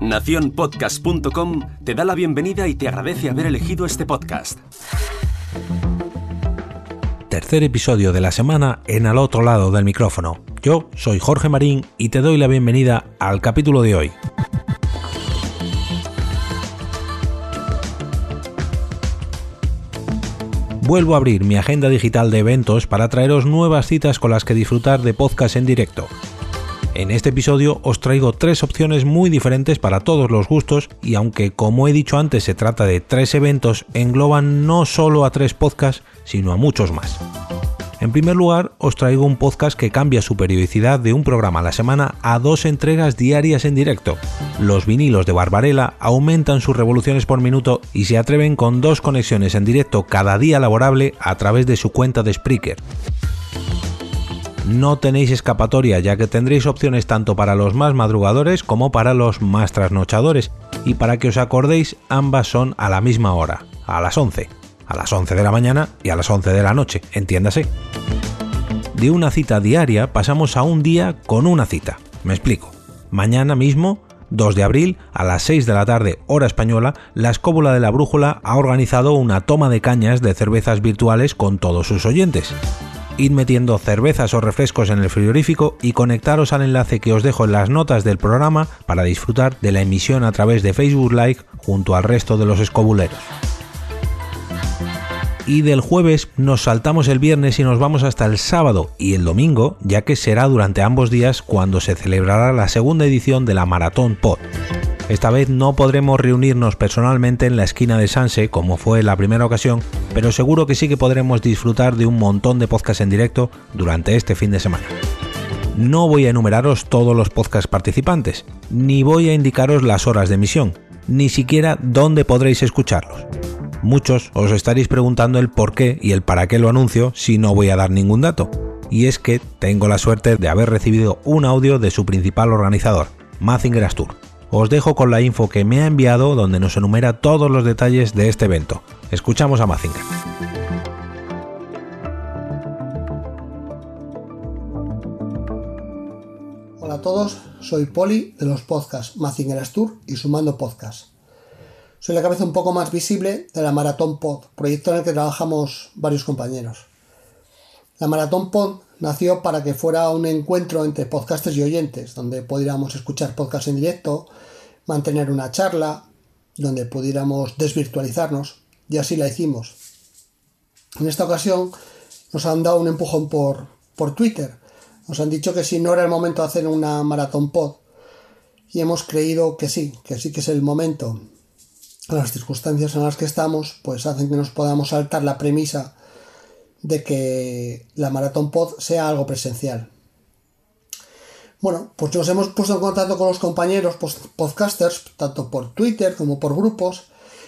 Naciónpodcast.com te da la bienvenida y te agradece haber elegido este podcast. Tercer episodio de la semana en al otro lado del micrófono. Yo soy Jorge Marín y te doy la bienvenida al capítulo de hoy. Vuelvo a abrir mi agenda digital de eventos para traeros nuevas citas con las que disfrutar de podcast en directo. En este episodio os traigo tres opciones muy diferentes para todos los gustos y aunque como he dicho antes se trata de tres eventos, engloban no solo a tres podcasts, sino a muchos más. En primer lugar, os traigo un podcast que cambia su periodicidad de un programa a la semana a dos entregas diarias en directo. Los vinilos de Barbarella aumentan sus revoluciones por minuto y se atreven con dos conexiones en directo cada día laborable a través de su cuenta de Spreaker no tenéis escapatoria ya que tendréis opciones tanto para los más madrugadores como para los más trasnochadores y para que os acordéis ambas son a la misma hora, a las 11, a las 11 de la mañana y a las 11 de la noche, entiéndase. De una cita diaria pasamos a un día con una cita. Me explico. Mañana mismo 2 de abril, a las 6 de la tarde, hora española, la Escóbula de la Brújula ha organizado una toma de cañas de cervezas virtuales con todos sus oyentes id metiendo cervezas o refrescos en el frigorífico y conectaros al enlace que os dejo en las notas del programa para disfrutar de la emisión a través de Facebook Live junto al resto de los escobuleros. Y del jueves nos saltamos el viernes y nos vamos hasta el sábado y el domingo, ya que será durante ambos días cuando se celebrará la segunda edición de la Maratón Pod. Esta vez no podremos reunirnos personalmente en la esquina de Sanse como fue la primera ocasión, pero seguro que sí que podremos disfrutar de un montón de podcasts en directo durante este fin de semana. No voy a enumeraros todos los podcasts participantes, ni voy a indicaros las horas de emisión, ni siquiera dónde podréis escucharlos. Muchos os estaréis preguntando el por qué y el para qué lo anuncio si no voy a dar ningún dato. Y es que tengo la suerte de haber recibido un audio de su principal organizador, Mazinger Astur os dejo con la info que me ha enviado donde nos enumera todos los detalles de este evento. Escuchamos a Mazinger. Hola a todos, soy Poli de los podcasts Mazinger Astur y Sumando Podcast. Soy la cabeza un poco más visible de la Maratón Pod, proyecto en el que trabajamos varios compañeros. La Maratón Pod nació para que fuera un encuentro entre podcasters y oyentes, donde pudiéramos escuchar podcasts en directo, mantener una charla, donde pudiéramos desvirtualizarnos, y así la hicimos. En esta ocasión nos han dado un empujón por, por Twitter. Nos han dicho que si no era el momento de hacer una maratón pod, y hemos creído que sí, que sí que es el momento. Las circunstancias en las que estamos, pues hacen que nos podamos saltar la premisa de que la maratón pod sea algo presencial. Bueno, pues nos hemos puesto en contacto con los compañeros podcasters, tanto por Twitter como por grupos,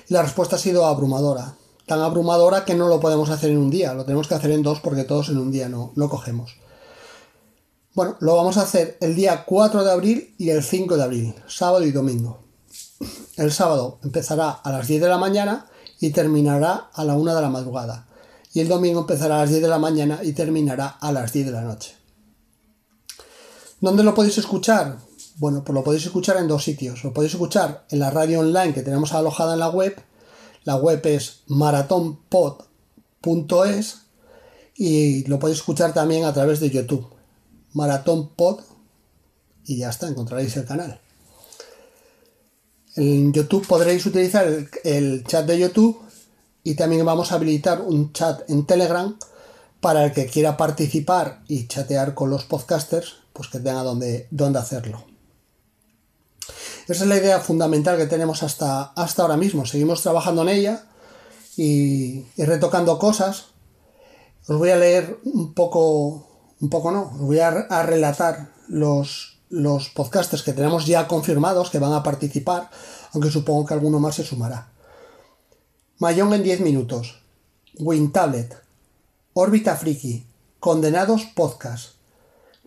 y la respuesta ha sido abrumadora. Tan abrumadora que no lo podemos hacer en un día, lo tenemos que hacer en dos porque todos en un día no, no cogemos. Bueno, lo vamos a hacer el día 4 de abril y el 5 de abril, sábado y domingo. El sábado empezará a las 10 de la mañana y terminará a la 1 de la madrugada y el domingo empezará a las 10 de la mañana y terminará a las 10 de la noche. ¿Dónde lo podéis escuchar? Bueno, pues lo podéis escuchar en dos sitios. Lo podéis escuchar en la radio online que tenemos alojada en la web. La web es maratonpod.es y lo podéis escuchar también a través de YouTube. Maratonpod y ya está, encontraréis el canal. En YouTube podréis utilizar el, el chat de YouTube y también vamos a habilitar un chat en Telegram para el que quiera participar y chatear con los podcasters, pues que tenga donde, hacerlo. Esa es la idea fundamental que tenemos hasta, hasta ahora mismo. Seguimos trabajando en ella y, retocando cosas. Os voy a leer un poco, un poco no, os voy a, relatar los, los podcasters que tenemos ya confirmados que van a participar, aunque supongo que alguno más se sumará. Mayón en 10 minutos. WinTablet. Órbita Friki. Condenados Podcast.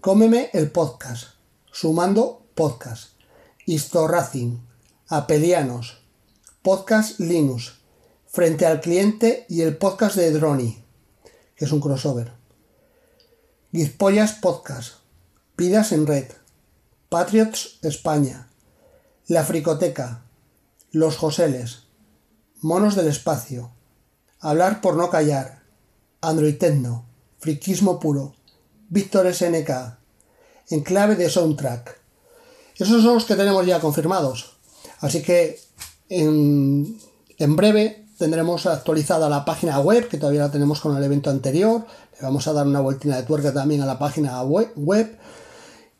Cómeme el podcast. Sumando Podcast. Historracing. Apelianos. Podcast Linux. Frente al cliente y el podcast de Droni, que es un crossover. Gizpollas Podcast. Pidas en red. Patriots España, La Fricoteca, Los Joseles, Monos del Espacio, Hablar por no callar, Android Techno, Friquismo Puro, Víctor SNK, Enclave de Soundtrack. Esos son los que tenemos ya confirmados. Así que en, en breve tendremos actualizada la página web, que todavía la tenemos con el evento anterior. Le vamos a dar una vueltina de tuerca también a la página web.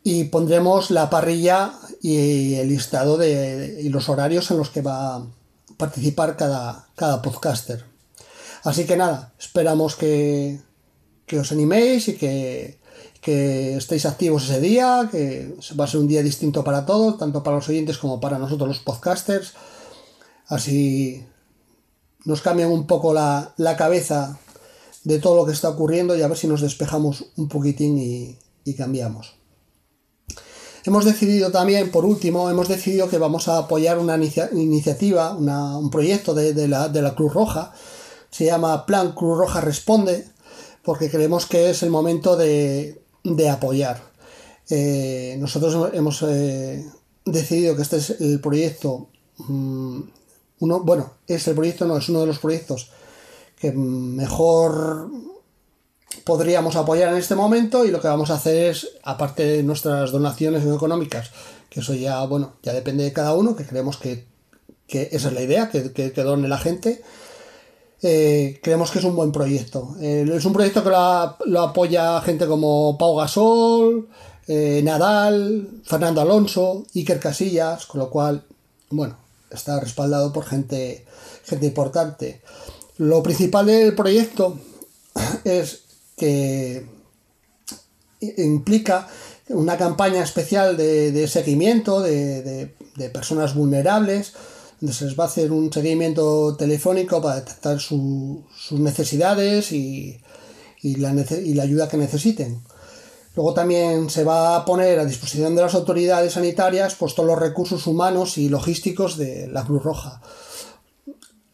y pondremos la parrilla y el listado de, y los horarios en los que va participar cada, cada podcaster. Así que nada, esperamos que, que os animéis y que, que estéis activos ese día, que va a ser un día distinto para todos, tanto para los oyentes como para nosotros los podcasters. Así nos cambian un poco la, cabeza de todo lo que está ocurriendo y a ver si nos despejamos un poquitín y, cambiamos. Hemos decidido también, por último, hemos decidido que vamos a apoyar una iniciativa, un proyecto de, la, Cruz Roja. Se llama Plan Cruz Roja Responde, porque creemos que es el momento de, apoyar. Eh, nosotros hemos eh, decidido que este es el proyecto mm, uno, bueno, es el proyecto, no, es uno de los proyectos que mejor podríamos apoyar en este momento y lo que vamos a hacer es, aparte de nuestras donaciones económicas, que eso ya, bueno, ya depende de cada uno, que creemos que, esa es la idea, que, que, done la gente, eh, creemos que es un buen proyecto. Eh, es un proyecto que lo, apoya gente como Pau Gasol, eh, Nadal, Fernando Alonso, Iker Casillas, con lo cual, bueno, está respaldado por gente, gente importante. Lo principal del proyecto es que implica una campaña especial de, seguimiento de, personas vulnerables, donde se les va a hacer un seguimiento telefónico para detectar sus necesidades y, la, ayuda que necesiten. Luego también se va a poner a disposición de las autoridades sanitarias pues, todos los recursos humanos y logísticos de la Cruz Roja.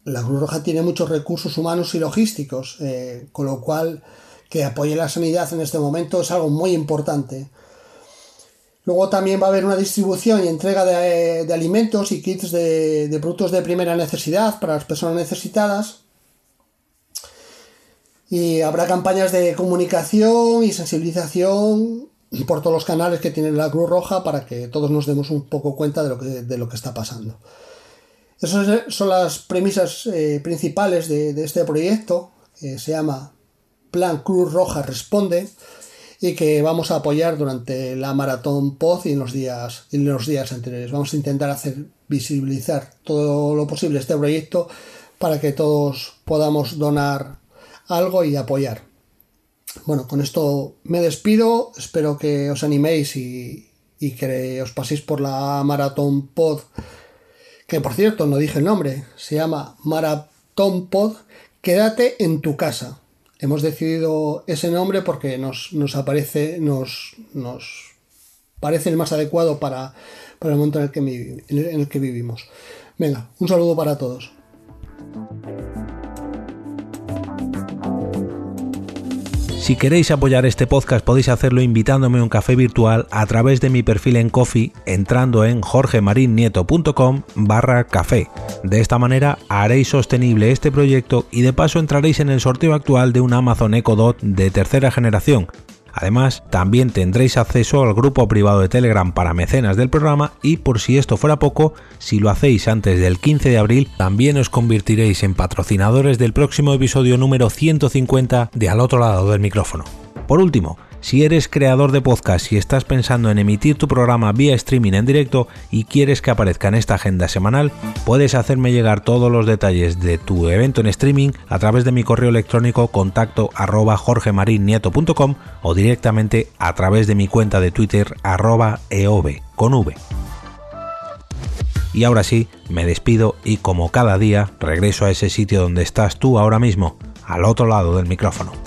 La Cruz Roja tiene muchos recursos humanos y logísticos, eh, con lo cual que apoye la sanidad en este momento es algo muy importante. Luego también va a haber una distribución y entrega de, alimentos y kits de productos de primera necesidad para las personas necesitadas y habrá campañas de comunicación y sensibilización por todos los canales que tiene la Cruz Roja para que todos nos demos un poco cuenta de lo que, de lo que está pasando. Esas son las premisas eh, principales de, este proyecto, que se llama Cruz Roja Responde y que vamos a apoyar durante la maratón POZ y en los días, en los días anteriores. Vamos a intentar hacer visibilizar todo lo posible este proyecto para que todos podamos donar algo y apoyar. Bueno, con esto me despido. Espero que os animéis y, que os paséis por la Maratón Pod. Que por cierto, no dije el nombre. Se llama Maratón Pod. Quédate en tu casa. Hemos decidido ese nombre porque nos, aparece, nos, nos parece el más adecuado para, para el momento en el, que, en el que vivimos. Venga, un saludo para todos. Si queréis apoyar este podcast podéis hacerlo invitándome a un café virtual a través de mi perfil en Coffee entrando en jorgemarinieto.com barra café. De esta manera haréis sostenible este proyecto y de paso entraréis en el sorteo actual de un Amazon Echo Dot de tercera generación Además, también tendréis acceso al grupo privado de Telegram para mecenas del programa y por si esto fuera poco, si lo hacéis antes del 15 de abril, también os convertiréis en patrocinadores del próximo episodio número 150 de Al otro lado del micrófono. Por último, si eres creador de podcast y estás pensando en emitir tu programa vía streaming en directo y quieres que aparezca en esta agenda semanal, puedes hacerme llegar todos los detalles de tu evento en streaming a través de mi correo electrónico contacto arroba o directamente a través de mi cuenta de Twitter arroba eov con v. Y ahora sí, me despido y como cada día regreso a ese sitio donde estás tú ahora mismo, al otro lado del micrófono.